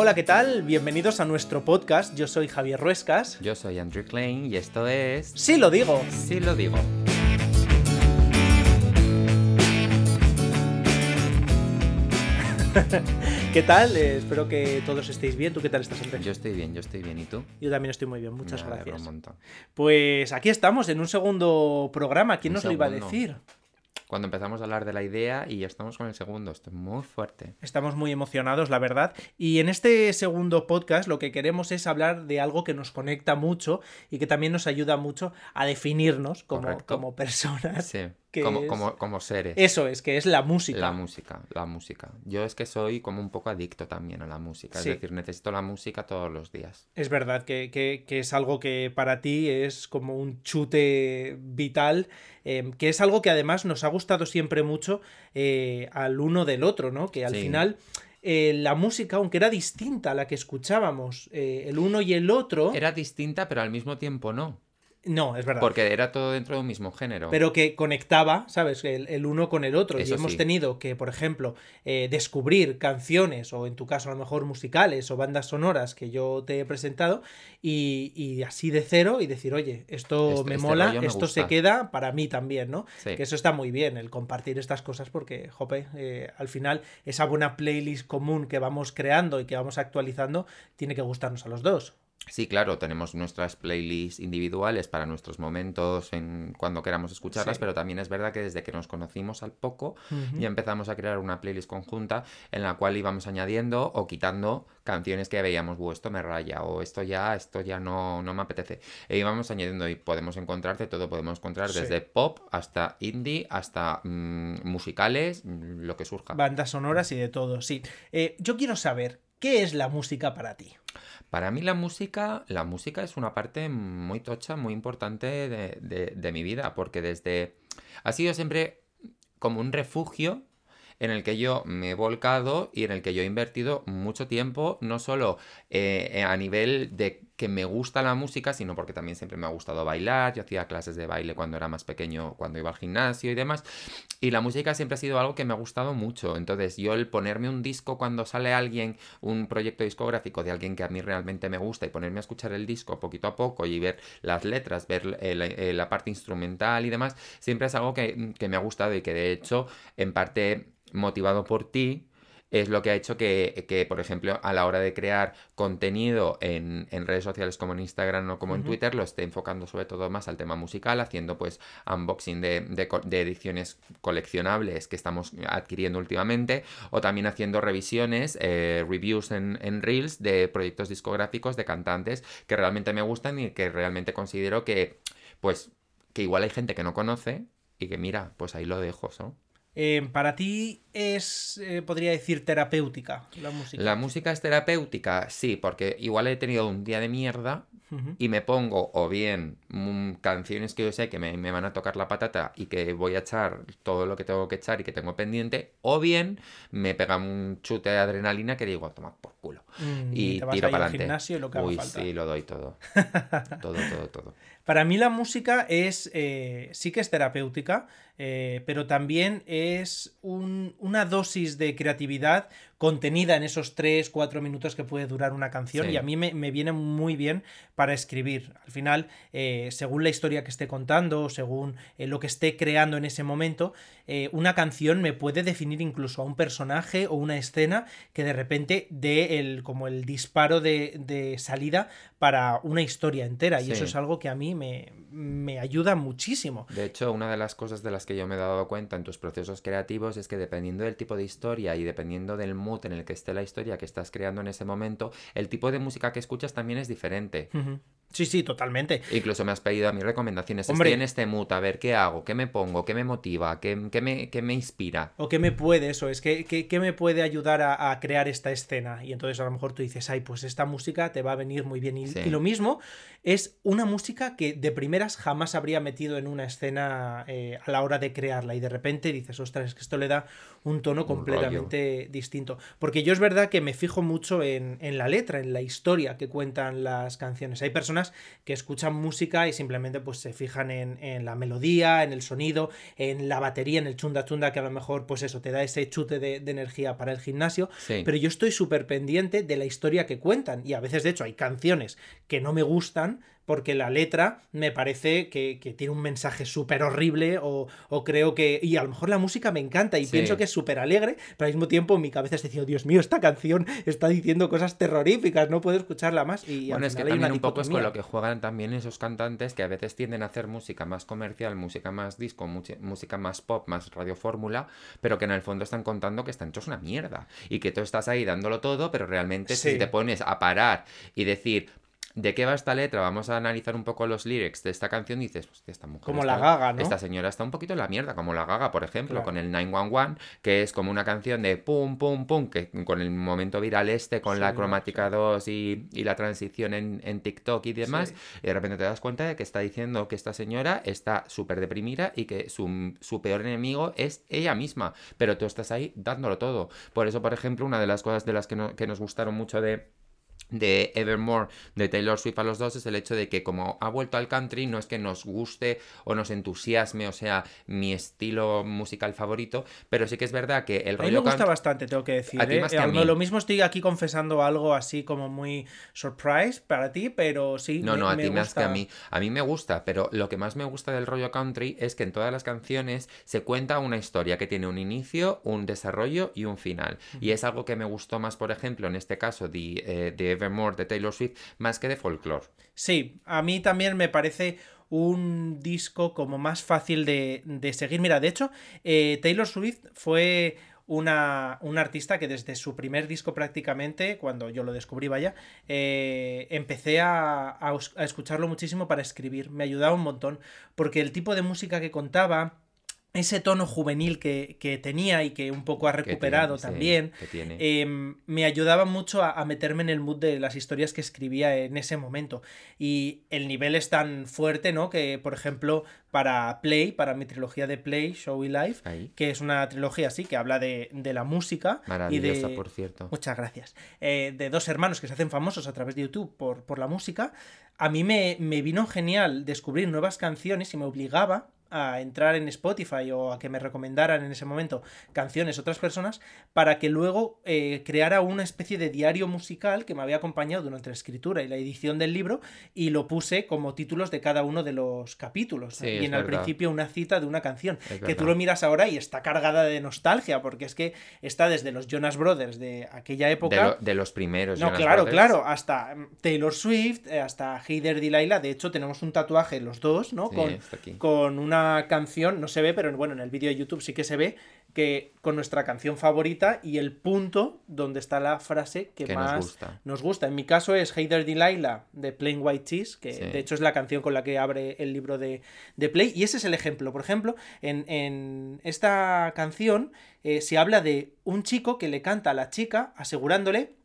Hola, ¿qué tal? Bienvenidos a nuestro podcast. Yo soy Javier Ruescas. Yo soy Andrew Klein y esto es... Sí lo digo. Sí lo digo. ¿Qué tal? Eh, espero que todos estéis bien. ¿Tú qué tal estás, Andrés? Yo estoy bien, yo estoy bien. ¿Y tú? Yo también estoy muy bien, muchas Me gracias. un montón. Pues aquí estamos en un segundo programa. ¿Quién Un nos lo iba a decir? Cuando empezamos a hablar de la idea y ya estamos con el segundo, esto es muy fuerte. Estamos muy emocionados, la verdad. Y en este segundo podcast lo que queremos es hablar de algo que nos conecta mucho y que también nos ayuda mucho a definirnos como, Correcto. como personas. Sí, que como, es- como, como seres. Eso es, que es la música. La música, la música. Yo es que soy como un poco adicto también a la música. Sí. Es decir, necesito la música todos los días. Es verdad que, que- que es algo que para ti es como un chute vital, eh, que es algo que además nos ha gustado siempre mucho eh, al uno del otro, ¿no? Que al Sí. final eh, la música, aunque era distinta a la que escuchábamos, eh, el uno y el otro... Era distinta, pero al mismo tiempo no. No, es verdad. Porque era todo dentro de un mismo género. pero que conectaba, ¿sabes? El, el uno con el otro. Eso y hemos sí. tenido que, por ejemplo, eh, descubrir canciones, o en tu caso a lo mejor musicales o bandas sonoras que yo te he presentado, y, y así de cero y decir, oye, esto Este- me este mola, me esto se gusta". queda para mí también, ¿no? Sí. Que eso está muy bien, el compartir estas cosas, porque, jope, eh, al final esa buena playlist común que vamos creando y que vamos actualizando tiene que gustarnos a los dos. Sí, claro, tenemos nuestras playlists individuales para nuestros momentos en cuando queramos escucharlas, Sí. pero también es verdad que desde que nos conocimos al poco Ujú. ya empezamos a crear una playlist conjunta en la cual íbamos añadiendo o quitando canciones que veíamos, "Buh, esto me raya, o esto ya, esto ya no, no me apetece. E íbamos añadiendo y podemos encontrar de todo, podemos encontrar Sí. desde pop hasta indie, hasta mm, musicales, mm, lo que surja. Bandas sonoras y de todo, sí. Eh, yo quiero saber, ¿qué es la música para ti? Para mí la música, la música es una parte muy tocha, muy importante de, de- mi vida, porque desde... Ha sido siempre como un refugio en el que yo me he volcado y en el que yo he invertido mucho tiempo, no solo eh, a nivel de que me gusta la música, sino porque también siempre me ha gustado bailar, yo hacía clases de baile cuando era más pequeño, cuando iba al gimnasio y demás, y la música siempre ha sido algo que me ha gustado mucho, entonces yo el ponerme un disco cuando sale alguien, un proyecto discográfico de alguien que a mí realmente me gusta y ponerme a escuchar el disco poquito a poco y ver las letras, ver la, eh, la parte instrumental y demás, siempre es algo que, que me ha gustado y que de hecho en parte motivado por ti es lo que ha hecho que, que, por ejemplo, a la hora de crear contenido en, en redes sociales como en Instagram o como en. Twitter, lo esté enfocando sobre todo más al tema musical, haciendo pues unboxing de, de ediciones coleccionables que estamos adquiriendo últimamente, o también haciendo revisiones, eh, reviews en, en Reels de proyectos discográficos de cantantes que realmente me gustan y que realmente considero que, pues, que igual hay gente que no conoce y que mira, pues ahí lo dejo, ¿no? Eh, para ti es, eh, podría decir, terapéutica la música. La música es terapéutica, sí, porque igual he tenido un día de mierda y me pongo o bien mm, canciones que yo sé que me, me van a tocar la patata y que voy a echar todo lo que tengo que echar y que tengo pendiente, o bien me pega un chute de adrenalina que digo, toma por culo. Mm, Y te vas tiro para adelante. gimnasio y lo que haga Uy, falta. sí, lo doy todo. todo, todo, todo. Para mí la música es, eh, sí que es terapéutica, eh, pero también es un- una dosis de creatividad contenida en esos 3, 4 minutos que puede durar una canción Sí. y a mí me, me viene muy bien para escribir. Al final, eh, según la historia que esté contando, según eh, lo que esté creando en ese momento, eh, una canción me puede definir incluso a un personaje o una escena que de repente dé el, como el disparo de, de salida para una historia entera. Y eso es algo que a mí me, me ayuda muchísimo. De hecho, una de las cosas de las que yo me he dado cuenta en tus procesos creativos es que dependiendo del tipo de historia y dependiendo del en el que esté la historia que estás creando en ese momento, el tipo de música que escuchas también es diferente. Sí, sí, totalmente. Incluso me has pedido a mis recomendaciones. Hombre. Estoy en este mood, a ver qué hago, qué me pongo, qué me motiva, qué, qué me, qué me inspira. O qué me puede, eso es, qué, qué- me puede ayudar a, a crear esta escena. Y entonces a lo mejor tú dices, ay, pues esta música te va a venir muy bien. Y, Sí. y lo mismo es una música que de primeras jamás habría metido en una escena eh, a la hora de crearla. Y de repente dices, ostras, es que esto le da un tono completamente distinto. Porque yo es verdad que me fijo mucho en, en la letra, en la historia que cuentan las canciones. Hay personas personas que escuchan música y simplemente pues se fijan en, la melodía, en el sonido, en la batería, en el chunda chunda, que a lo mejor pues eso te da ese chute de, energía para el gimnasio. Pero yo estoy súper pendiente de la historia que cuentan y a veces de hecho hay canciones que no me gustan, porque la letra me parece que, tiene un mensaje súper horrible o, creo que... Y a lo mejor la música me encanta y pienso que es súper alegre, pero al mismo tiempo mi cabeza está diciendo, Dios mío, esta canción está diciendo cosas terroríficas, no puedo escucharla más. Y bueno, es que también un poco es con lo que juegan también esos cantantes que a veces tienden a hacer música más comercial, música más disco, música más pop, más radiofórmula, pero que en el fondo están contando que están hechos una mierda y que tú estás ahí dándolo todo, pero realmente si te pones a parar y decir, ¿De qué va esta letra? Vamos a analizar un poco los lyrics de esta canción y dices, hostia, esta mujer. Como la gaga, ¿no? Esta señora está un poquito en la mierda, como la gaga, por ejemplo, con el 911, que es como una canción de pum, pum, pum, que con el momento viral este, con la cromática 2 y, la transición en, TikTok y demás, y de repente te das cuenta de que está diciendo que esta señora está súper deprimida y que su, su peor enemigo es ella misma, pero tú estás ahí dándolo todo. Por eso, por ejemplo, una de las cosas de las que, que nos gustaron mucho de de Evermore de Taylor Swift a los dos es el hecho de que como ha vuelto al country no es que nos guste o nos entusiasme o sea mi estilo musical favorito pero sí que es verdad que el rollo a mí me gusta bastante tengo que decir ¿eh? lo mismo estoy aquí confesando algo así como muy surprise para ti pero sí no no a ti más que a mí. A mí me gusta pero lo que más me gusta del rollo country es que en todas las canciones se cuenta una historia que tiene un inicio un desarrollo y un final. Y es algo que me gustó más por ejemplo en este caso de, eh, de Evermore de Taylor Swift más que de folklore. Sí, a mí también me parece un disco como más fácil de, seguir. Mira, de hecho, eh, Taylor Swift fue una, artista que desde su primer disco prácticamente, cuando yo lo descubrí, vaya, eh, empecé a, a, escucharlo muchísimo para escribir. Me ayudaba un montón, porque el tipo de música que contaba, ese tono juvenil que, tenía y que un poco ha recuperado también, em, me ayudaba mucho a, meterme en el mood de las historias que escribía en ese momento. Y el nivel es tan fuerte, ¿no? Que, por ejemplo, para Play, para mi trilogía de Play, Show y Life, que es una trilogía así, que habla de, la música. Maravillosa, por cierto. Muchas gracias. Eh, de dos hermanos que se hacen famosos a través de YouTube por, por la música. A mí me, me vino genial descubrir nuevas canciones y me obligaba a entrar en Spotify o a que me recomendaran en ese momento canciones otras personas para que luego eh, creara una especie de diario musical que me había acompañado durante la escritura y la edición del libro y lo puse como títulos de cada uno de los capítulos. Y en al principio una cita de una canción que tú lo miras ahora y está cargada de nostalgia porque es que está desde los Jonas Brothers de aquella época de, los primeros no claro claro hasta mm, Taylor Swift eh, hasta Heider Delilah de hecho tenemos un tatuaje los dos no con, con una canción, no se ve, pero bueno, en el vídeo de YouTube sí que se ve, que con nuestra canción favorita y el punto donde está la frase que, más nos gusta. En mi caso es Heider Delilah de Plain White Cheese, que de hecho es la canción con la que abre el libro de, Play. Y ese es el ejemplo. Por ejemplo, en, esta canción eh, se habla de un chico que le canta a la chica asegurándole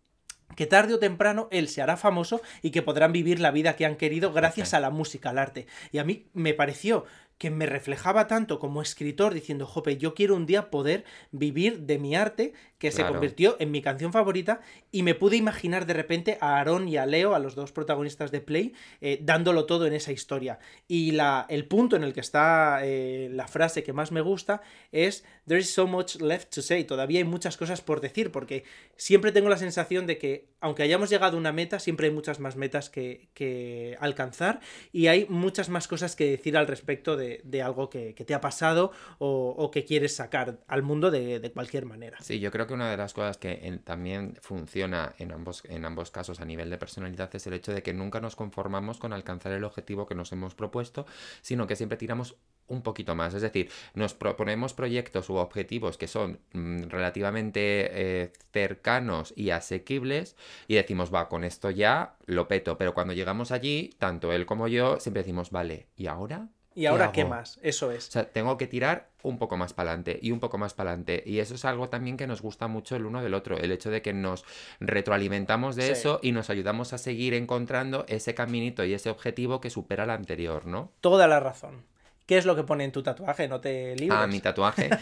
que tarde o temprano él se hará famoso y que podrán vivir la vida que han querido gracias a la música, al arte. Y a mí me pareció que me reflejaba tanto como escritor diciendo, jope, yo quiero un día poder vivir de mi arte, que se convirtió en mi canción favorita, y me pude imaginar de repente a Aaron y a Leo, a los dos protagonistas de Play, eh, dándolo todo en esa historia. Y la, el punto en el que está eh, la frase que más me gusta es, There is so much left to say, todavía hay muchas cosas por decir, porque siempre tengo la sensación de que, aunque hayamos llegado a una meta, siempre hay muchas más metas que, que alcanzar, y hay muchas más cosas que decir al respecto de de, algo que, te ha pasado o, que quieres sacar al mundo de, cualquier manera. Sí, yo creo que una de las cosas que también funciona en ambos, en ambos casos a nivel de personalidad es el hecho de que nunca nos conformamos con alcanzar el objetivo que nos hemos propuesto, sino que siempre tiramos un poquito más. Es decir, nos proponemos proyectos u objetivos que son mm, relativamente eh, cercanos y asequibles y decimos, va, con esto ya lo peto. Pero cuando llegamos allí, tanto él como yo siempre decimos, vale, ¿y ahora? ¿Y ahora qué, más? Eso es. O sea, tengo que tirar un poco más para adelante y un poco más para adelante. Y eso es algo también que nos gusta mucho el uno del otro. El hecho de que nos retroalimentamos de eso y nos ayudamos a seguir encontrando ese caminito y ese objetivo que supera el anterior, ¿no? Toda la razón. ¿Qué es lo que pone en tu tatuaje? No te libres. Ah, mi tatuaje.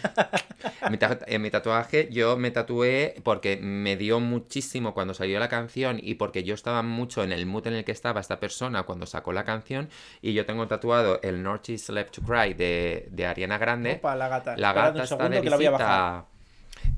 Mi ta- en mi tatuaje yo me tatué porque me dio muchísimo cuando salió la canción y porque yo estaba mucho en el mood en el que estaba esta persona cuando sacó la canción y yo tengo tatuado el North Is Left to Cry de, de Ariana Grande. Opa, la gata. La gata un está segundo de que la voy a bajar.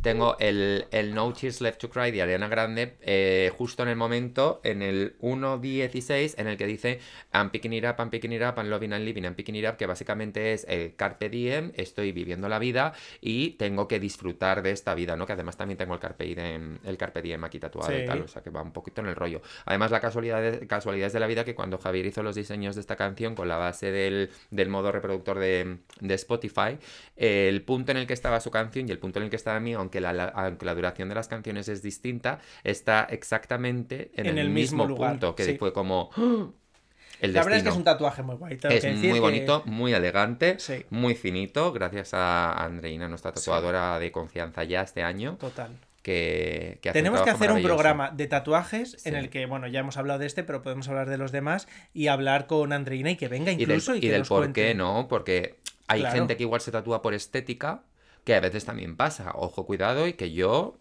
Tengo el, el No Tears Left to Cry de Ariana Grande eh, justo en el momento, en el 1.16, en el que dice I'm picking it up, I'm picking it up, I'm loving and living, I'm picking it up, que básicamente es el Carpe Diem, estoy viviendo la vida y tengo que disfrutar de esta vida, ¿no? Que además también tengo el Carpe Diem, el Carpe Diem aquí tatuado y tal, o sea que va un poquito en el rollo. Además, la casualidad casualidades de la vida que cuando Javier hizo los diseños de esta canción con la base del, del modo reproductor de, de Spotify, el punto en el que estaba su canción y el punto en el que estaba aunque la, la- aunque la duración de las canciones es distinta, está exactamente en, En el, el mismo mismo, lugar, punto, que sí. fue como ¡ah! el La verdad es que es un tatuaje muy guay. tengo Es que decir muy que- bonito, muy elegante, Sí. muy finito, gracias a Andreina, nuestra tatuadora de confianza ya este año, Total. que, Tenemos que hacer un programa de tatuajes en el que, bueno, ya hemos hablado de este, pero podemos hablar de los demás y hablar con Andreina y que venga y del, incluso y, y que del nos por cuente. qué, ¿no? Porque hay Claro. gente que igual se tatúa por estética, que a veces también pasa. Ojo, cuidado, y que yo...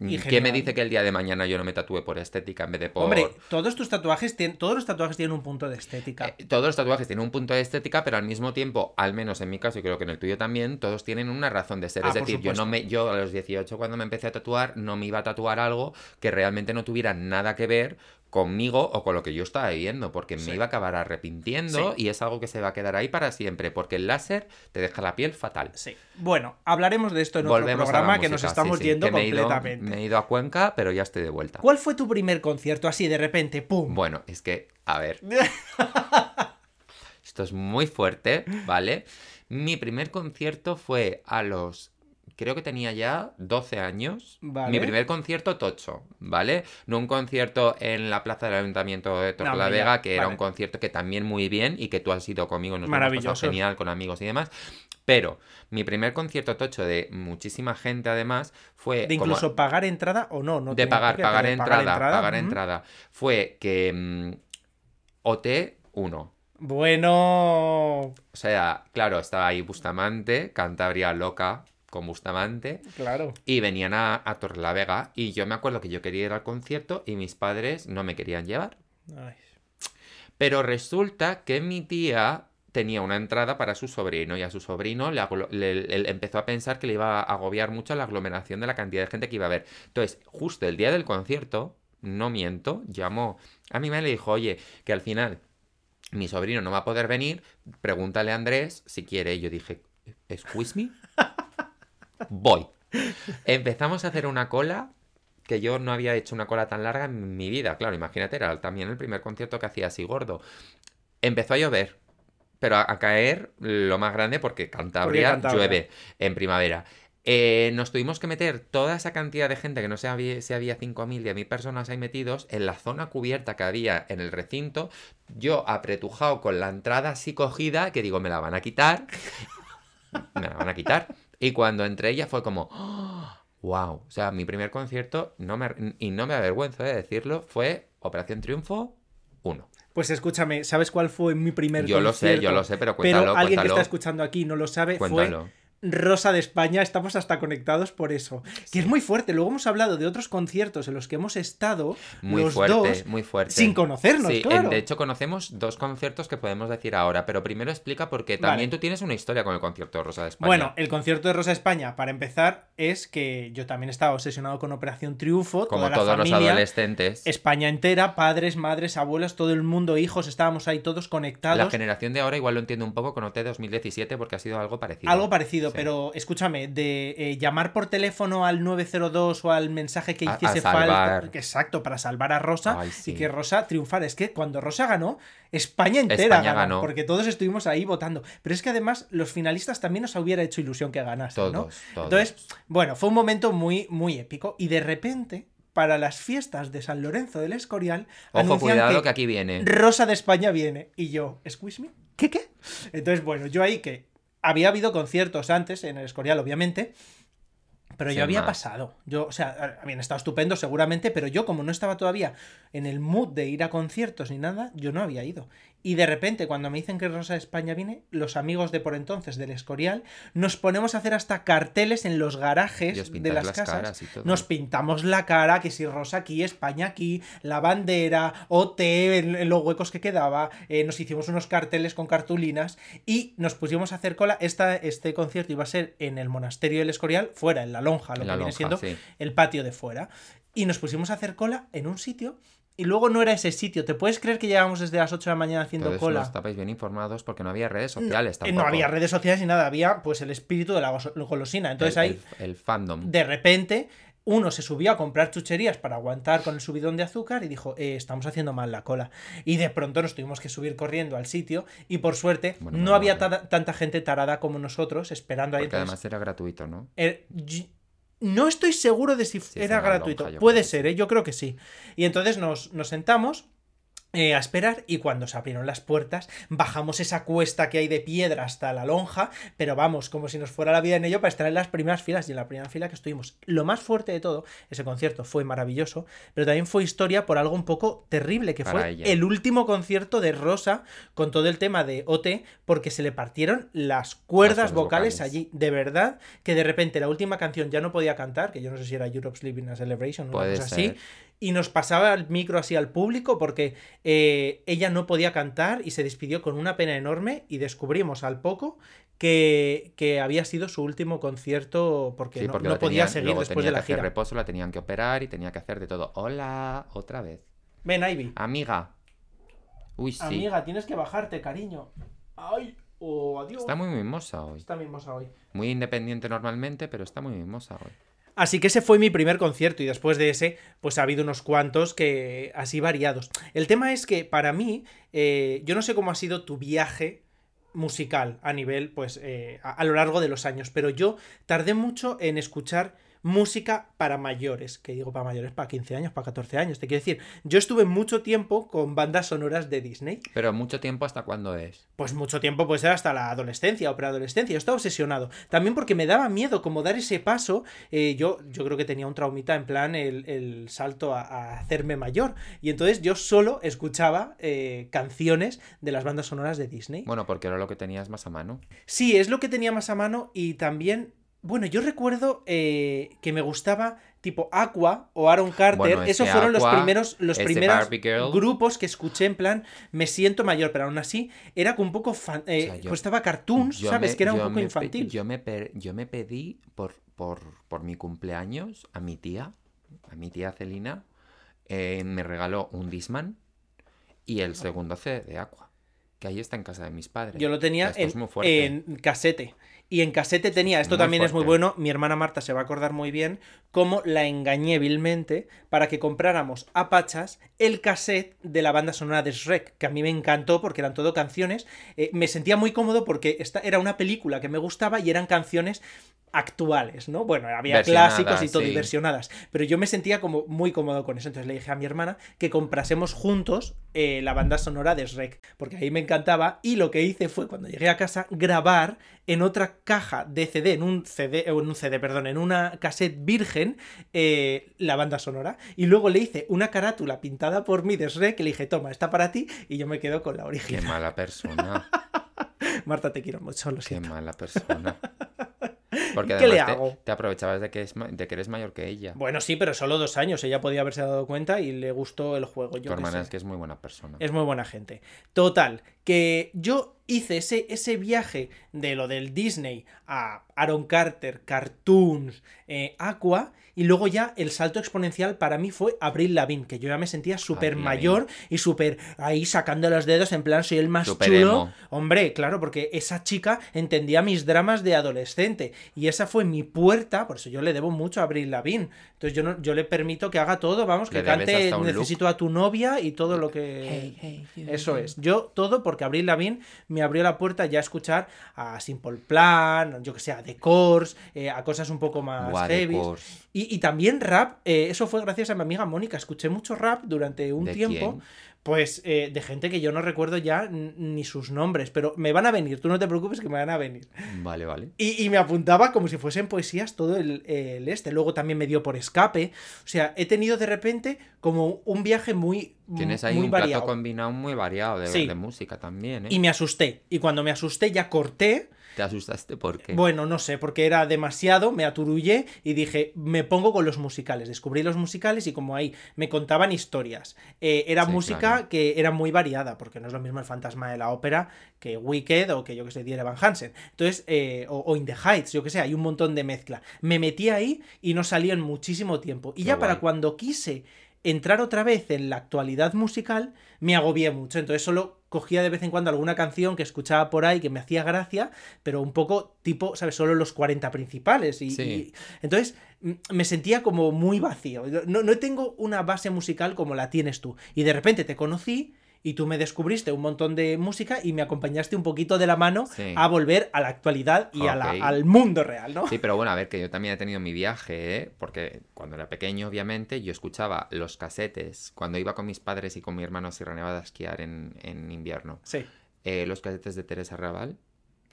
Y ¿Quién me dice que el día de mañana yo no me tatúe por estética en vez de por... Hombre, todos tus tatuajes tienen, todos los tatuajes tienen un punto de estética. Eh, todos los tatuajes tienen un punto de estética, pero al mismo tiempo, al menos en mi caso y creo que en el tuyo también, todos tienen una razón de ser. Ah, es decir, yo no me, yo a los 18 cuando me empecé a tatuar, no me iba a tatuar algo que realmente no tuviera nada que ver conmigo o con lo que yo estaba viviendo, porque Sí. me iba a acabar arrepintiendo Sí. y es algo que se va a quedar ahí para siempre, porque el láser te deja la piel fatal. Sí. Bueno, hablaremos de esto en otro Volvemos programa que nos estamos sí, yendo que me he ido- completamente. me he ido a Cuenca, pero ya estoy de vuelta. ¿Cuál fue tu primer concierto así de repente? ¡Pum! Bueno, es que, a ver, Esto es muy fuerte, ¿vale? Mi primer concierto fue a los. Creo que tenía ya 12 años. Vale. Mi primer concierto tocho, ¿vale? No un concierto en la plaza del Ayuntamiento de No, Torrelavega, ya, que era un concierto que también muy bien y que tú has ido conmigo, nos lo hemos pasado Maravilloso. genial con amigos y demás. Pero mi primer concierto tocho de muchísima gente, además, fue. de como- incluso pagar entrada o no. no de pagar, qué, pagar pero de entrada, pagar entrada. Fue que. mm, OT 1. Bueno. O sea, claro, estaba ahí Bustamante, Cantabria loca con Bustamante, Claro. y venían a, a Torrelavega, y yo me acuerdo que yo quería ir al concierto y mis padres no me querían llevar. Ay. Pero resulta que mi tía tenía una entrada para su sobrino y a su sobrino le, aglo- le- le- empezó a pensar que le iba a agobiar mucho la aglomeración de la cantidad de gente que iba a ver. Entonces, justo el día del concierto, no miento, llamó a mi madre y le dijo, oye, que al final mi sobrino no va a poder venir, pregúntale a Andrés si quiere. Y yo dije, ¿excuse me? Voy. Empezamos a hacer una cola que yo no había hecho una cola tan larga en mi vida. Claro, imagínate, era también el primer concierto que hacía así gordo. Empezó a llover, pero a, a caer lo más grande porque Cantabria, Porque Cantabria. llueve en primavera. Eh, nos tuvimos que meter toda esa cantidad de gente, que no sé había- si había 5.000, 10.000 personas ahí metidos, en la zona cubierta que había en el recinto. Yo apretujado con la entrada así cogida, que digo, me la van a quitar. me la van a quitar. Y cuando entré ella fue como, wow. O sea, mi primer concierto, no me, y no me avergüenzo de decirlo, fue Operación Triunfo 1. Pues escúchame, ¿sabes cuál fue mi primer Yo lo sé, concierto? yo lo sé, pero cuéntalo, Pero alguien que está escuchando aquí no lo sabe, Cuéntalo. fue Rosa de España, estamos hasta conectados por eso. Que es muy fuerte. Luego hemos hablado de otros conciertos en los que hemos estado Muy los fuerte, dos muy fuerte. sin conocernos, Sí, claro. de hecho conocemos dos conciertos que podemos decir ahora, pero primero explica porque también Vale. tú tienes una historia con el concierto de Rosa de España. Bueno, el concierto de Rosa de España, para empezar, es que yo también estaba obsesionado con Operación Triunfo. como toda la todos los familia, adolescentes, España entera, padres, madres, abuelas, todo el mundo, hijos, estábamos ahí todos conectados. la generación de ahora igual lo entiende un poco con OT 2017 porque ha sido algo parecido. Algo parecido, Sí. pero escúchame, de eh, llamar por teléfono al 902 o al mensaje que A- a hiciese falta. Exacto, para salvar a Rosa Ay, sí. y que Rosa triunfara. Es que cuando Rosa ganó, España entera España ganó, ganó. porque todos estuvimos ahí votando. Pero es que además los finalistas también nos hubiera hecho ilusión que ganasen, ¿no? Todos. Entonces, bueno, fue un momento muy, muy épico. Y de repente, para las fiestas de San Lorenzo del Escorial, Ojo, cuidado que que aquí viene. Rosa de España viene. Y yo, ¿excuse me? ¿Qué qué? Entonces, bueno, yo ahí que había habido conciertos antes, en el Escorial, obviamente. Pero yo había más. pasado. Yo, o sea, habían estado estupendo seguramente, pero yo, como no estaba todavía en el mood de ir a conciertos ni nada, yo no había ido. Y de repente, cuando me dicen que Rosa de España viene, los amigos de por entonces del Escorial, nos ponemos a hacer hasta carteles en los garajes de las, casas. Nos pintamos la cara, que si Rosa aquí, España aquí, la bandera, OT, en, los huecos que quedaba, eh, nos hicimos unos carteles con cartulinas y nos pusimos a hacer cola. Esta, este concierto iba a ser en el monasterio del Escorial, fuera, en la lonja, lo que viene siendo el patio de fuera. Y nos pusimos a hacer cola en un sitio y luego no era ese sitio. ¿Te puedes creer que llevábamos desde las 8 de la mañana haciendo cola? No estabais bien informados porque no había redes sociales tampoco. No había redes sociales ni nada, había pues el espíritu de la golosina. Entonces ahí. El, fandom. De repente, uno se subió a comprar chucherías para aguantar con el subidón de azúcar y dijo, eh, estamos haciendo mal la cola. Y de pronto nos tuvimos que subir corriendo al sitio y por suerte no había tanta gente tarada como nosotros esperando ahí. Porque además era gratuito, ¿no? Eh, no estoy seguro de si era gratuito. Puede ser, ¿eh? yo creo que sí. Y entonces nos, nos sentamos eh, a esperar y cuando se abrieron las puertas bajamos esa cuesta que hay de piedra hasta la lonja, pero vamos, como si nos fuera la vida en ello para estar en las primeras filas y en la primera fila que estuvimos. Lo más fuerte de todo, ese concierto fue maravilloso, pero también fue historia por algo un poco terrible, que fue el último concierto de Rosa con todo el tema de OT, porque se le partieron las cuerdas vocales, allí. De verdad, que de repente la última canción ya no podía cantar, que yo no sé si era Europe's Living a Celebration o cosa así y nos pasaba el micro así al público porque eh, ella no podía cantar y se despidió con una pena enorme y descubrimos al poco que, había sido su último concierto porque, no, podía seguir después de la gira. reposo, la tenían que operar y tenía que hacer de todo. Hola, otra vez. Ven, Ivy. Amiga. Uy, sí. Amiga, tienes que bajarte, cariño. Ay, oh, adiós. Está muy mimosa hoy. Está mimosa hoy. Muy independiente normalmente, pero está muy mimosa hoy. Así que ese fue mi primer concierto y después de ese, pues ha habido unos cuantos que así variados. El tema es que para mí, eh, yo no sé cómo ha sido tu viaje musical a nivel, pues, eh, a, lo largo de los años, pero yo tardé mucho en escuchar música para mayores, que digo para mayores, para 15 años, para 14 años, te quiero decir, yo estuve mucho tiempo con bandas sonoras de Disney. Pero mucho tiempo hasta cuándo es? Pues mucho tiempo puede ser hasta la adolescencia o preadolescencia, yo estaba obsesionado. También porque me daba miedo como dar ese paso, eh, yo, yo creo que tenía un traumita en plan el, salto a, hacerme mayor, y entonces yo solo escuchaba eh, canciones de las bandas sonoras de Disney. Bueno, porque era lo que tenías más a mano. Sí, es lo que tenía más a mano y también bueno, yo recuerdo eh, que me gustaba tipo Aqua o Aaron Carter. Esos fueron los primeros, los primeros grupos que escuché en plan me siento mayor, pero aún así era un poco fan, eh, estaba cartoons, ¿sabes? que era un poco infantil. Yo me, yo me pedí por, por, por, mi cumpleaños a mi tía, a mi tía Celina, eh, me regaló un Disman y el segundo C de Aqua, que ahí está en casa de mis padres. Yo lo tenía en, en casete. Y en casete tenía, esto también es muy bueno, mi hermana Marta se va a acordar muy bien, cómo la engañé vilmente para que compráramos a Pachas el cassette de la banda sonora de Shrek, que a mí me encantó porque eran todo canciones. Eh, me sentía muy cómodo porque esta era una película que me gustaba y eran canciones actuales, ¿no? Bueno, había clásicos y todo, y versionadas, pero yo me sentía como muy cómodo con eso, entonces le dije a mi hermana que comprásemos juntos eh, la banda sonora de Shrek, porque ahí me encantaba, y lo que hice fue, cuando llegué a casa, grabar en otra caja de CD, en un CD, en un CD, perdón, en una cassette virgen, eh, la banda sonora, y luego le hice una carátula pintada por mí de Shrek, y le dije, toma, está para ti, y yo me quedo con la original. Qué mala persona. Marta, te quiero mucho, lo siento. Qué mala persona. Porque ¿Qué le hago? Te, aprovechabas de que, de que eres mayor que ella. Bueno, sí, pero solo dos años. Ella podía haberse dado cuenta y le gustó el juego. Yo tu hermana es que es muy buena persona. Es muy buena gente. Total, que yo hice ese, ese viaje de lo del Disney a Aaron Carter, Cartoons, eh, Aqua, y luego ya el salto exponencial para mí fue Abril Lavigne, que yo ya me sentía súper mayor y súper ahí sacando los dedos en plan soy el más chulo. Hombre, claro, porque esa chica entendía mis dramas de adolescente y esa fue mi puerta, por eso yo le debo mucho a Abril Lavigne. Entonces yo, no, yo le permito que haga todo, vamos, que cante Necesito a tu novia y todo lo que... eso es. Yo todo porque Abril Lavigne me abrió la puerta ya a escuchar a Simple Plan, yo que sé, a The Course, eh, a cosas un poco más heavy. Y, también rap, eh, eso fue gracias a mi amiga Mónica. Escuché mucho rap durante un tiempo Pues eh, de gente que yo no recuerdo ya ni sus nombres, pero me van a venir, tú no te preocupes que me van a venir. Vale, vale. Y, y me apuntaba como si fuesen poesías todo el, el, este. Luego también me dio por escape. O sea, he tenido de repente como un viaje muy. Tienes ahí muy un variado. plato combinado muy variado de, Sí. de música también, ¿eh? Y me asusté. Y cuando me asusté ya corté. ¿Te asustaste por qué? Bueno, no sé, porque era demasiado, me aturullé y dije, me pongo con los musicales. Descubrí los musicales y como ahí me contaban historias. Eh, era Sí, música claro. que era muy variada, porque no es lo mismo el fantasma de la ópera que Wicked o que yo que sé, Diere Van Hansen. Entonces, eh, o, o In the Heights, yo que sé, hay un montón de mezcla. Me metí ahí y no salí en muchísimo tiempo. Y Qué ya para cuando quise entrar otra vez en la actualidad musical, me agobié mucho. Entonces solo cogía de vez en cuando alguna canción que escuchaba por ahí que me hacía gracia, pero un poco tipo, ¿sabes? Solo los 40 principales. Y, Sí. y- entonces mm, me sentía como muy vacío. No, no tengo una base musical como la tienes tú. Y de repente te conocí y tú me descubriste un montón de música y me acompañaste un poquito de la mano Sí. a volver a la actualidad y a la- Ok. al mundo real, ¿no? Sí, pero bueno, a ver, que yo también he tenido mi viaje, ¿eh? Porque cuando era pequeño, obviamente, yo escuchaba los casetes cuando iba con mis padres y con mi hermano a Sierra Nevada a esquiar en, en invierno. Sí. Eh, los casetes de Teresa Raval,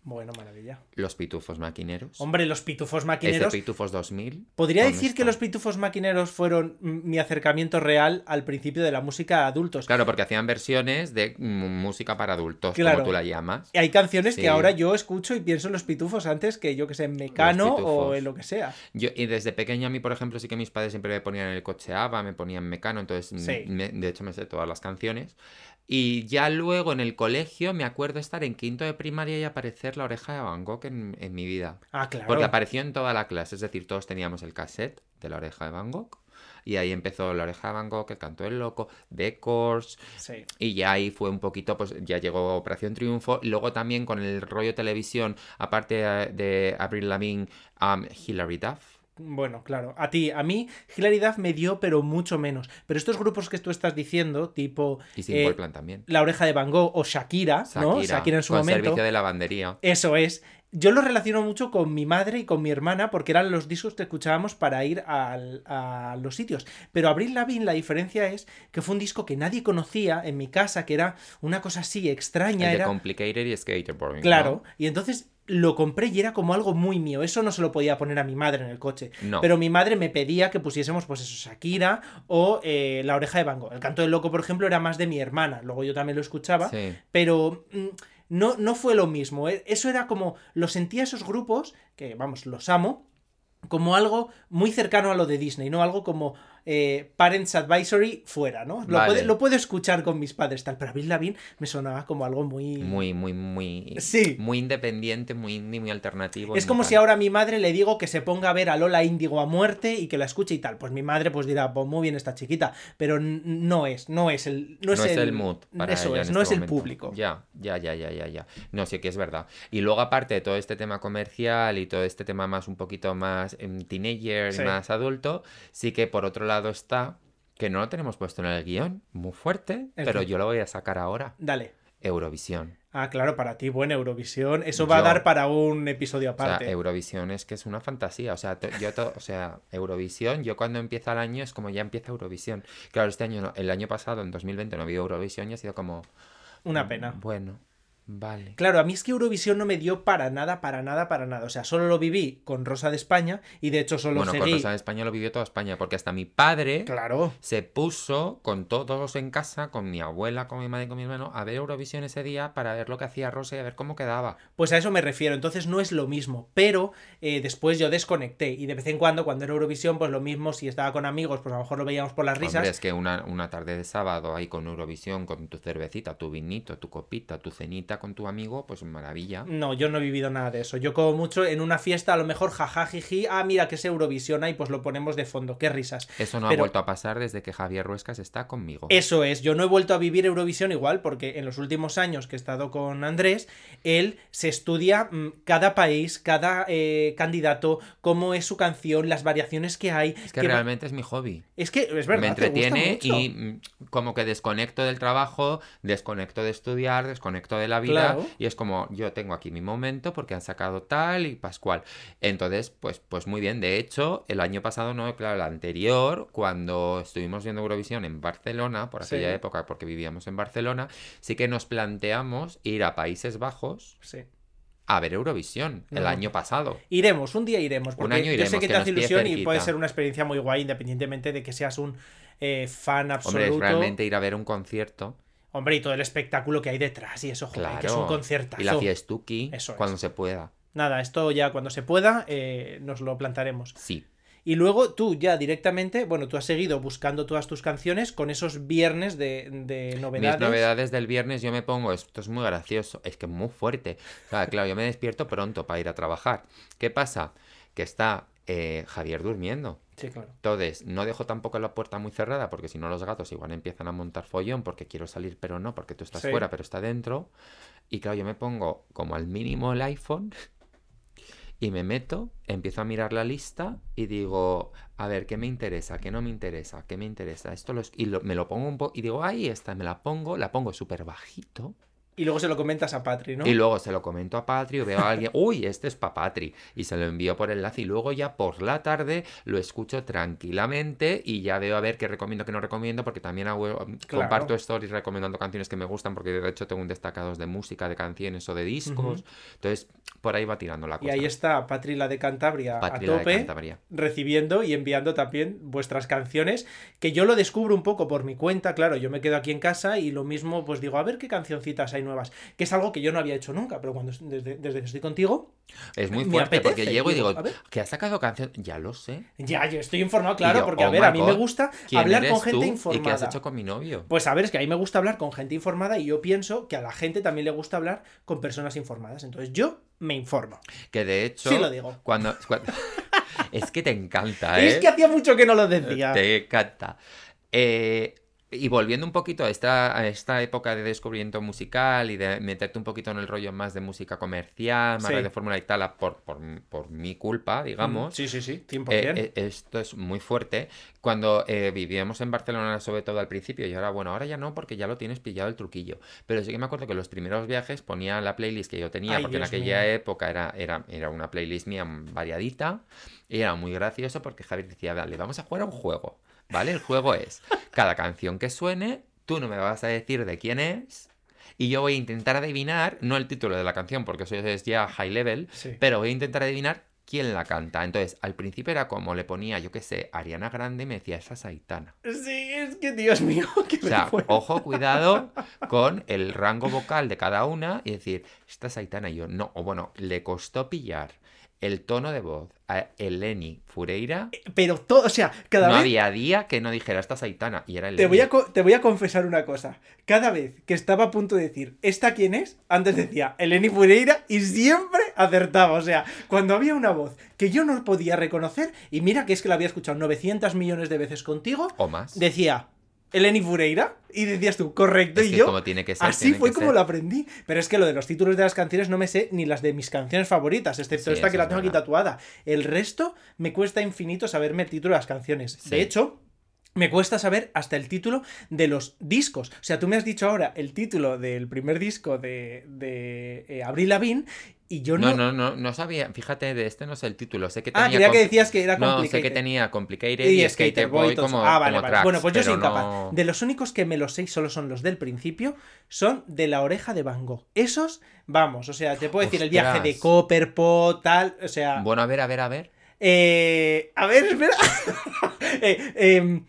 Bueno, maravilla. los pitufos maquineros, Hombre, los pitufos maquineros. pitufos 2000. Podría ¿dónde decir que los pitufos maquineros fueron mi acercamiento real al principio de la música a adultos. Claro, porque hacían versiones de música para adultos, Claro. como tú la llamas. Hay canciones Sí. que ahora yo escucho y pienso en los pitufos antes que yo que sé, en Mecano o en lo que sea. Yo, y desde pequeño a mí, por ejemplo, sí que mis padres siempre me ponían en el coche ABBA, me ponían Mecano, entonces Sí. me- de hecho me sé todas las canciones. Y ya luego en el colegio me acuerdo estar en quinto de primaria y aparecer la oreja de Van Gogh en, en mi vida. Ah, claro. Porque apareció en toda la clase, es decir, todos teníamos el cassette de la oreja de Van Gogh. Y ahí empezó la oreja de Van Gogh, el canto del loco, The Course, Sí. y ya ahí fue un poquito, pues ya llegó Operación Triunfo. Luego también con el rollo televisión, aparte de Avril Lavigne, um, Hilary Duff. Bueno, claro. A ti, a mí, Hilary Duff me dio, pero mucho menos. Pero estos grupos que tú estás diciendo, tipo Y Simple eh, Plan también. La Oreja de Van Gogh o Shakira, ¿no? Shakira en su con momento. servicio de lavandería. Eso es. Yo lo relaciono mucho con mi madre y con mi hermana porque eran los discos que escuchábamos para ir al- a los sitios. Pero Abril Lavigne la diferencia es que fue un disco que nadie conocía en mi casa, que era una cosa así extraña. El de Era... Complicated y Skaterboarding. Claro. Y entonces lo compré y era como algo muy mío. Eso no se lo podía poner a mi madre en el coche. No. Pero mi madre me pedía que pusiésemos, pues eso, Shakira o eh, La Oreja de Van Gogh. El canto del loco, por ejemplo, era más de mi hermana. Luego yo también lo escuchaba Sí. pero mm, no, no fue lo mismo. eh. Eso era como, lo sentía esos grupos, que vamos, los amo, como algo muy cercano a lo de Disney, ¿no? Algo como eh, Parents Advisory fuera, ¿no? Lo, Vale. puede- lo puedo escuchar con mis padres, tal, pero Avril Lavigne me sonaba como algo muy... Muy, muy, muy. Sí. Muy independiente, muy indie, muy alternativo. Es como tal. si ahora a mi madre le digo que se ponga a ver a Lola Índigo a muerte y que la escuche y tal. Pues mi madre pues dirá, pues muy bien esta chiquita, pero no es, no es el... No, No es el mood para Eso ella es, no este es el momento. público. Ya, ya, ya, ya, ya, ya. No, sí que es verdad. Y luego, aparte de todo este tema comercial y todo este tema más un poquito más em, teenager Sí. más adulto, sí que por otro lado está que no lo tenemos puesto en el guion, muy fuerte, ¿El pero yo lo voy a sacar ahora. Dale. Eurovisión. Ah, claro, para ti, buena Eurovisión. Eso va a dar para un episodio O sea, aparte. Eurovisión es que es una fantasía. O sea, yo o sea, Eurovisión, yo cuando empieza el año es como ya empieza Eurovisión. Claro, este año no, el año pasado, en 2020, no había Eurovisión y ha sido como. Una pena. Bueno, vale. Claro, a mí es que Eurovisión no me dio para nada, para nada, para nada. O sea, solo lo viví con Rosa de España y de hecho solo Bueno, con. Rosa de España lo vivió toda España, porque hasta mi padre Claro. se puso con todos en casa, con mi abuela, con mi madre con mi hermano, a ver Eurovisión ese día para ver lo que hacía Rosa y a ver cómo quedaba. Pues a eso me refiero, entonces no es lo mismo, pero eh, después yo desconecté y de vez en cuando cuando era Eurovisión, pues lo mismo, si estaba con amigos, pues a lo mejor lo veíamos por las risas. Hombre, es que una, una tarde de sábado ahí con Eurovisión, con tu cervecita, tu vinito, tu copita, tu cenita con tu amigo, pues maravilla. No, yo no he vivido nada de eso. Yo como mucho en una fiesta, a lo mejor jajajiji, ah, mira que es Eurovisión ahí, pues lo ponemos de fondo, qué risas. Eso no Pero- ha vuelto a pasar desde que Javier Ruescas está conmigo. Eso es, yo no he vuelto a vivir Eurovisión igual porque en los últimos años que he estado con Andrés, él se estudia mm, cada país, cada eh, candidato, cómo es su canción, las variaciones que hay. Es que que va- realmente es mi hobby. Es que es verdad, me te gusta entretiene mucho. y mm, como que desconecto del trabajo, desconecto de estudiar, desconecto de la vida Claro. y es como, yo tengo aquí mi momento porque han sacado tal y pascual. Entonces, pues, pues muy bien. De hecho, el año pasado, no, claro, el anterior, cuando estuvimos viendo Eurovisión en Barcelona, por aquella Sí. época, porque vivíamos en Barcelona, sí que nos planteamos ir a Países Bajos Sí. a ver Eurovisión el No. año pasado. Iremos, un día iremos. Porque año yo sé iremos, que que te hace ilusión y puede ser una experiencia muy guay, independientemente de que seas un eh, fan Hombre, absoluto. es realmente ir a ver un concierto. Hombre, y todo el espectáculo que hay detrás y eso, joder, Claro. que es un conciertazo. Y la fiestuki Eso es. cuando se pueda. Nada, esto ya cuando se pueda eh, nos lo plantaremos. Sí. Y luego tú ya directamente, bueno, tú has seguido buscando todas tus canciones con esos viernes de, de novedades. Mis novedades del viernes yo me pongo, esto es muy gracioso, es que es muy fuerte. O sea, claro, yo me despierto pronto para ir a trabajar. ¿Qué pasa? Que está eh, Javier durmiendo. Sí, claro. Entonces, no dejo tampoco la puerta muy cerrada porque si no los gatos igual empiezan a montar follón porque quiero salir pero no, porque tú estás Sí. fuera pero está dentro. Y claro, yo me pongo como al mínimo el iPhone y me meto, empiezo a mirar la lista y digo, a ver, ¿qué me interesa? ¿Qué no me interesa? ¿Qué me interesa? Esto lo es- y lo- me lo pongo un poco y digo, ahí está, me la pongo, la pongo súper bajito. Y luego se lo comentas a Patri, ¿no? Y luego se lo comento a Patri o veo a alguien, uy, este es para Patri. Y se lo envío por enlace y luego ya por la tarde lo escucho tranquilamente y ya veo a ver qué recomiendo, qué no recomiendo, porque también hago- comparto stories recomendando canciones que me gustan, porque de hecho tengo un destacados de música, de canciones o de discos. Entonces, por ahí va tirando la Y cosa. ahí está Patri la de Cantabria Patri, a la de tope, Cantabria. recibiendo y enviando también vuestras canciones, que yo lo descubro un poco por mi cuenta, claro, yo me quedo aquí en casa y lo mismo pues digo, a ver qué cancioncitas hay nuevas, que es algo que yo no había hecho nunca, pero cuando desde, desde que estoy contigo, Es muy me fuerte porque apetece, llego y digo, digo, a ver. que ha sacado canción, ya lo sé. ya, yo estoy informado, claro, yo, porque a oh ver, my a mí me God, gusta ¿Quién hablar con gente tú ¿Y informada. qué has hecho con mi novio? Pues a ver, es que a mí me gusta hablar con gente informada y yo pienso que a la gente también le gusta hablar con personas informadas. Entonces yo me informo. Que de hecho, Sí lo digo. cuando, cuando- es que te encanta, ¿eh? Es que hacía mucho que no lo decía. Te encanta. Eh, y volviendo un poquito a esta, a esta época de descubrimiento musical y de meterte un poquito en el rollo más de música comercial, más Sí. de fórmula y tal, por, por, por mi culpa, digamos. Sí, sí, sí, 100%. Eh, eh, esto es muy fuerte. Cuando eh, vivíamos en Barcelona, sobre todo al principio, y ahora, bueno, ahora ya no, porque ya lo tienes pillado el truquillo. Pero sí que me acuerdo que los primeros viajes ponía la playlist que yo tenía, Ay, porque Dios en aquella mío. época era, era, era una playlist mía variadita, y era muy gracioso porque Javier decía, vale, vamos a jugar a un juego, ¿vale? El juego es, cada canción que suene, tú no me vas a decir de quién es. Y yo voy a intentar adivinar, no el título de la canción, porque eso es ya high level, Sí. pero voy a intentar adivinar quién la canta. Entonces, al principio era como le ponía, yo qué sé, Ariana Grande y me decía, esa es Aitana. Sí, es que Dios mío, qué O sea, ojo, cuidado con el rango vocal de cada una y decir, esta es Aitana. Y yo, no, o bueno, le costó pillar el tono de voz a Eleni Fureira. Pero todo, o sea, cada No vez había día que no dijera, esta es Aitana. Y era Eleni. te voy, a, te voy a confesar una cosa. Cada vez que estaba a punto de decir, ¿esta quién es? Antes decía Eleni Fureira y siempre acertaba. O sea, cuando había una voz que yo no podía reconocer, y mira que es que la había escuchado 900 millones de veces contigo, O más. decía Eleni Fureira y decías tú, correcto, Es y yo. como tiene que ser. Así fue como ser. lo aprendí. Pero es que lo de los títulos de las canciones no me sé ni las de mis canciones favoritas, excepto Sí, esta que la tengo aquí tatuada. El resto me cuesta infinito saberme el título de las canciones. Sí. De hecho, me cuesta saber hasta el título de los discos. O sea, tú me has dicho ahora el título del primer disco de, de eh, Avril Lavigne y yo no... No, no, no, no sabía. Fíjate, de este no sé el título. Sé que Ah, tenía. creía que decías que era No, sé que Complicated. tenía Complicated Y y, Skater Boy, como, ah, vale, como vale. tracks, Bueno, pues yo soy incapaz. no- De los únicos que me los sé y solo son los del principio, son de la oreja de Van Gogh. Esos, vamos, o sea, te puedo decir el viaje de. Copperpot, tal, o sea. Bueno, a ver, a ver, a ver. Eh, a ver, espera. Eh, em,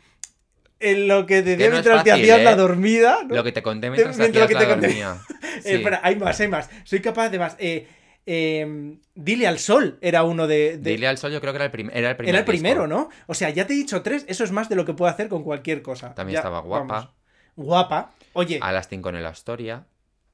en lo que te que dio no mientras te fácil, hías la ¿eh? dormida. ¿no? Lo que te conté mientras mientras hacías que te la conté. dormía. Eh, Sí. espera, hay más, hay más. Soy capaz de más. Eh, em, Dile al sol era uno de. de- Dile al sol, yo creo que era el, prim- era el primer era el primero, disco. ¿no? O sea, ya te he dicho tres, eso es más de lo que puedo hacer con cualquier cosa. También Ya, estaba guapa. vamos. Guapa. Oye, Alastin con el Astoria.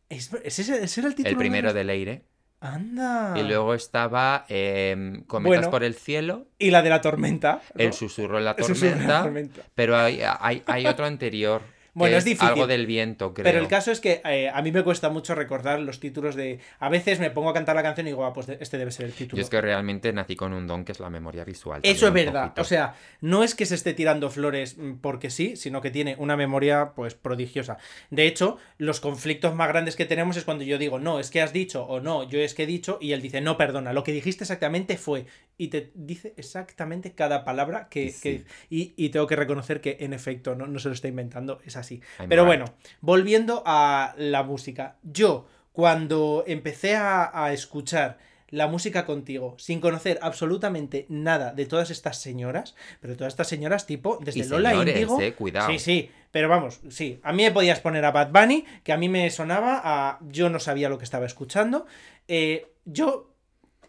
¿es- ¿ese, ese era el título? El primero de... de Leire. Anda. Y luego estaba em, Cometas Bueno. por el cielo. Y la de la tormenta. ¿no? El susurro en la susurro en la tormenta. tormenta. Pero hay, hay, hay otro anterior. Bueno, es difícil. Algo del viento, creo. Pero el caso es que eh, a mí me cuesta mucho recordar los títulos de. A veces me pongo a cantar la canción y digo, ah, pues este debe ser el título. Yo es que realmente nací con un don que es la memoria visual. Eso es verdad. poquito. O sea, no es que se esté tirando flores porque sí, sino que tiene una memoria pues prodigiosa. De hecho, los conflictos más grandes que tenemos es cuando yo digo, no, es que has dicho o no, yo es que he dicho y él dice, no, perdona, lo que dijiste exactamente fue y te dice exactamente cada palabra que... Sí. que- y, y tengo que reconocer que en efecto no, no se lo está inventando, es así. I'm Pero right. bueno, volviendo a la música. Yo, cuando empecé a, a escuchar la música contigo, sin conocer absolutamente nada de todas estas señoras, pero todas estas señoras tipo, desde Y Lola señores, Índigo... eh, cuidado. Sí, sí, pero vamos, sí. A mí me podías poner a Bad Bunny, que a mí me sonaba a... Yo no sabía lo que estaba escuchando. Eh, yo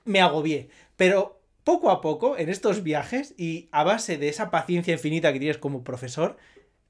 me agobié, pero poco a poco, en estos viajes, y a base de esa paciencia infinita que tienes como profesor,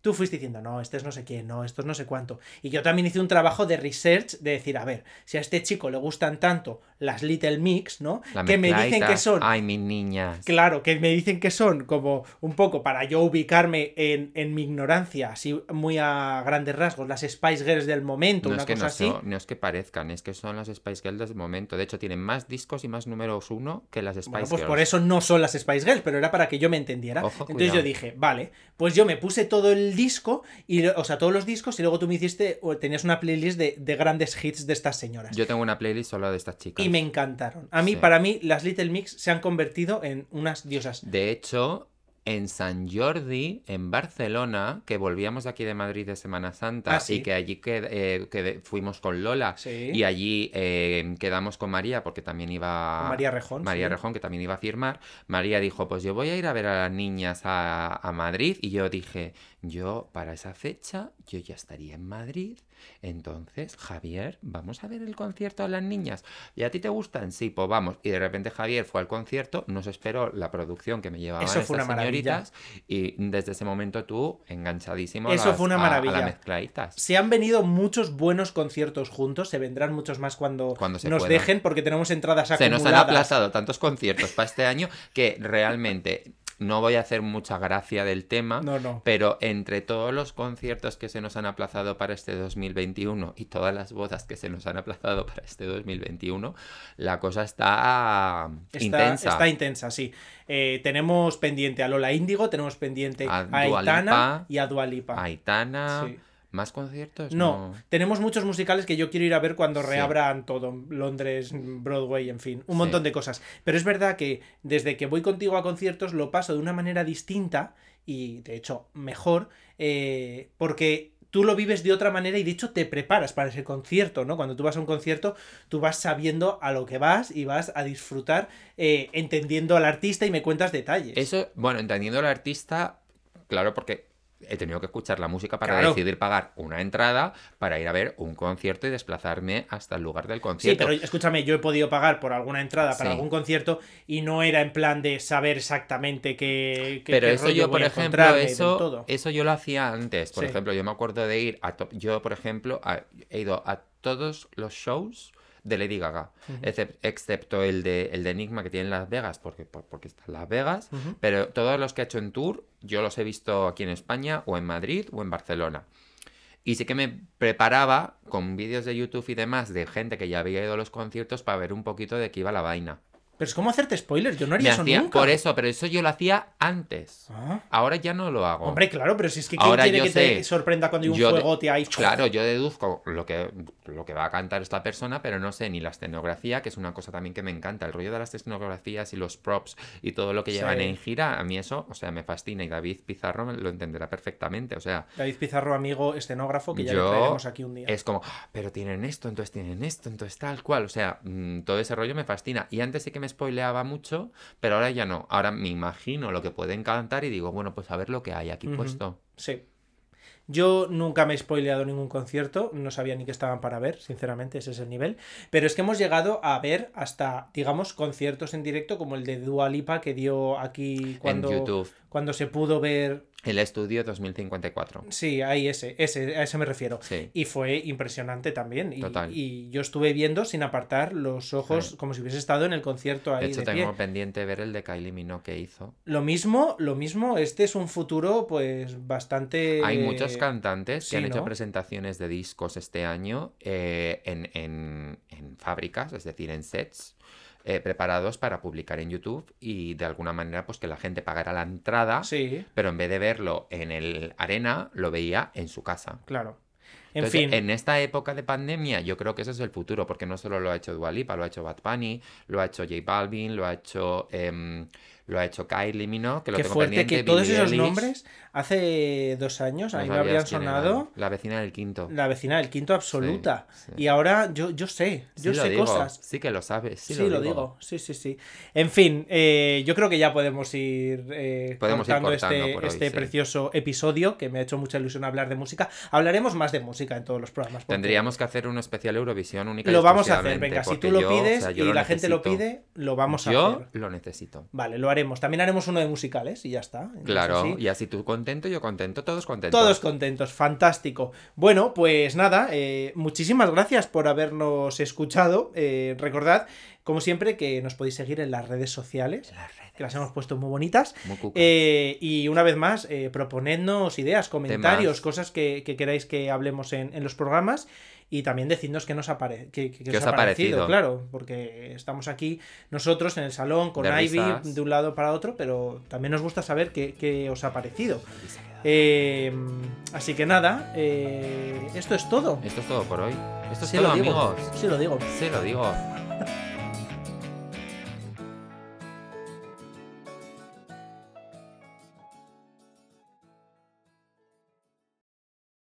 tú fuiste diciendo, no, este es no sé quién, no, esto es no sé cuánto. Y yo también hice un trabajo de research de decir, a ver, si a este chico le gustan tanto las Little Mix, ¿no? La que me dicen que son Ay, mis niñas. Claro, que me dicen que son como un poco para yo ubicarme en, en mi ignorancia, así muy a grandes rasgos, las Spice Girls del momento, No una es, que cosa no, así. no es que parezcan, es que son las Spice Girls del momento. De hecho, tienen más discos y más números uno que las Spice Bueno, pues Girls. por eso no son las Spice Girls, pero era para que yo me entendiera. Ojo, Entonces cuidado. yo dije, vale, pues yo me puse todo el disco, y, o sea, todos los discos, y luego tú me hiciste, o tenías una playlist de, de grandes hits de estas señoras. Yo tengo una playlist solo de estas chicas. Y me encantaron. A mí, Sí. para mí, las Little Mix se han convertido en unas diosas. De hecho, en San Jordi, en Barcelona, que volvíamos de aquí de Madrid de Semana Santa Ah, sí. y que allí qued- eh, qued- fuimos con Lola Sí. y allí eh, quedamos con María porque también iba... María Rejón, María sí. Rejón, que también iba a firmar. María dijo, pues yo voy a ir a ver a las niñas a, a Madrid y yo dije, yo para esa fecha yo ya estaría en Madrid. Entonces, Javier, vamos a ver el concierto de las niñas. ¿Y a ti te gustan? Sí, pues vamos. Y de repente Javier fue al concierto, nos esperó la producción que me llevaban Eso fue estas una maravilla. señoritas y desde ese momento tú enganchadísimo a Eso las- fue una a- a maravilla. mezcladitas. Se han venido muchos buenos conciertos juntos, se vendrán muchos más cuando, Cuando se nos pueda. dejen, porque tenemos entradas Se acumuladas. nos han aplazado tantos conciertos para este año que realmente no voy a hacer mucha gracia del tema. No, no. Pero entre todos los conciertos que se nos han aplazado para este 2021 y todas las bodas que se nos han aplazado para este 2021, la cosa está, Está intensa. Está intensa, sí. Eh, tenemos pendiente a Lola Índigo, tenemos pendiente A a, Aitana Lipa. y a Dualipa. Aitana, Sí. ¿Más conciertos? No, tenemos muchos musicales que yo quiero ir a ver cuando Sí. reabran todo, Londres, Broadway, en fin, un Sí. montón de cosas. Pero es verdad que desde que voy contigo a conciertos lo paso de una manera distinta y de hecho mejor, eh, porque tú lo vives de otra manera y de hecho te preparas para ese concierto, ¿no? Cuando tú vas a un concierto, tú vas sabiendo a lo que vas y vas a disfrutar eh, entendiendo al artista y me cuentas detalles. Eso, bueno, entendiendo al artista, claro, porque he tenido que escuchar la música para Claro. decidir pagar una entrada para ir a ver un concierto y desplazarme hasta el lugar del Sí, concierto. pero escúchame, yo he podido pagar por alguna entrada para Sí. algún concierto y no era en plan de saber exactamente qué, qué- Pero qué eso rollo yo, por ejemplo, eso, todo. eso yo lo hacía antes. Por Sí. ejemplo, yo me acuerdo de ir a... to- Yo, por ejemplo, a- he ido a todos los shows de Lady Gaga, excepto el de, el de Enigma que tiene en Las Vegas, porque, por- porque está en Las Vegas, pero todos los que ha hecho en tour, yo los he visto aquí en España, o en Madrid, o en Barcelona. Y sí que me preparaba con vídeos de YouTube y demás de gente que ya había ido a los conciertos para ver un poquito de qué iba la vaina. Pero es como hacerte spoilers, yo no Me haría eso hacía- nunca. por eso, pero eso yo lo hacía antes. Ah. Ahora ya no lo hago. Hombre, claro, pero si es que ¿quién Ahora quiere yo que te sé. sorprenda cuando hay un fuegote ahí? Claro, yo deduzco lo que, lo que va a cantar esta persona, pero no sé ni la escenografía, que es una cosa también que me encanta. El rollo de las escenografías y los props y todo lo que Sí. llevan en gira, a mí eso, o sea, me fascina. Y David Pizarro lo entenderá perfectamente. O sea, David Pizarro, amigo escenógrafo, que ya Yo- le traeremos aquí un día. es como, "Ah, pero tienen esto, entonces tienen esto, entonces tal cual. O sea, mm, todo ese rollo me fascina. Y antes sí que me spoileaba mucho, pero ahora ya no. Ahora me imagino lo que pueden cantar y digo, bueno, pues a ver lo que hay aquí puesto. Sí. Yo nunca me he spoileado ningún concierto, no sabía ni que estaban para ver, sinceramente, ese es el nivel. Pero es que hemos llegado a ver hasta, digamos, conciertos en directo como el de Dua Lipa que dio aquí cuando, en YouTube. cuando se pudo ver El estudio 2054. Sí, ahí ese, ese, a ese me refiero. Sí. Y fue impresionante también. Y, Total. y yo estuve viendo sin apartar los ojos Sí. como si hubiese estado en el concierto De ahí hecho, de pie. tengo pendiente ver el de Kylie Minogue que hizo. Lo mismo, lo mismo, este es un futuro pues bastante... Hay muchos cantantes que han hecho presentaciones de discos este año eh, en, en- en fábricas, es decir, en sets, eh, preparados para publicar en YouTube y de alguna manera pues que la gente pagara la entrada, Sí, pero en vez de verlo en el arena, lo veía en su casa. claro. En Entonces, fin, en esta época de pandemia, yo creo que ese es el futuro, porque no solo lo ha hecho Dua Lipa, lo ha hecho Bad Bunny, lo ha hecho J Balvin, lo ha hecho, em, lo ha hecho Kylie Minogue, que lo qué tengo fuerte pendiente, que todos Billie esos nombres hace dos años a No mí me habrían sonado La vecina del quinto. la vecina del quinto absoluta. sí. Y ahora yo, yo sé, Sí yo lo sé cosas. Sí que lo sabes. Sí, Sí, lo, digo. sí, sí, sí. En fin, eh, yo creo que ya podemos ir eh, Podemos ir cortando este, hoy, este sí. precioso episodio que me ha hecho mucha ilusión hablar de música. Hablaremos más de música en todos los programas. Tendríamos que hacer un especial Eurovisión única Lo vamos a hacer, venga, si tú lo yo, pides o sea, yo y la gente lo pide, lo vamos a Yo hacer. lo necesito. Vale, lo haremos. También haremos uno de musicales y ya está. Entonces, Claro, así, y así tú contento, yo contento, todos contentos. Todos contentos, fantástico. Bueno, pues nada, eh, muchísimas gracias por habernos escuchado. Eh, recordad, como siempre, que nos podéis seguir en las redes sociales, Las redes. que las hemos puesto muy bonitas. Muy. Eh, y una vez más, eh, proponednos ideas, comentarios, Temas. cosas que, que queráis que hablemos en, en los programas. Y también decidnos qué nos ha, pare- qué- qué- qué ¿Qué os os ha ha parecido, parecido? claro, porque estamos aquí nosotros en el salón con De Ivy risas. de un lado para otro, pero también nos gusta saber qué, qué os ha parecido. Eh, así que nada, eh, esto es todo. Esto es todo por hoy. Esto es Sí todo, lo digo, amigos. sí lo digo. Sí lo digo.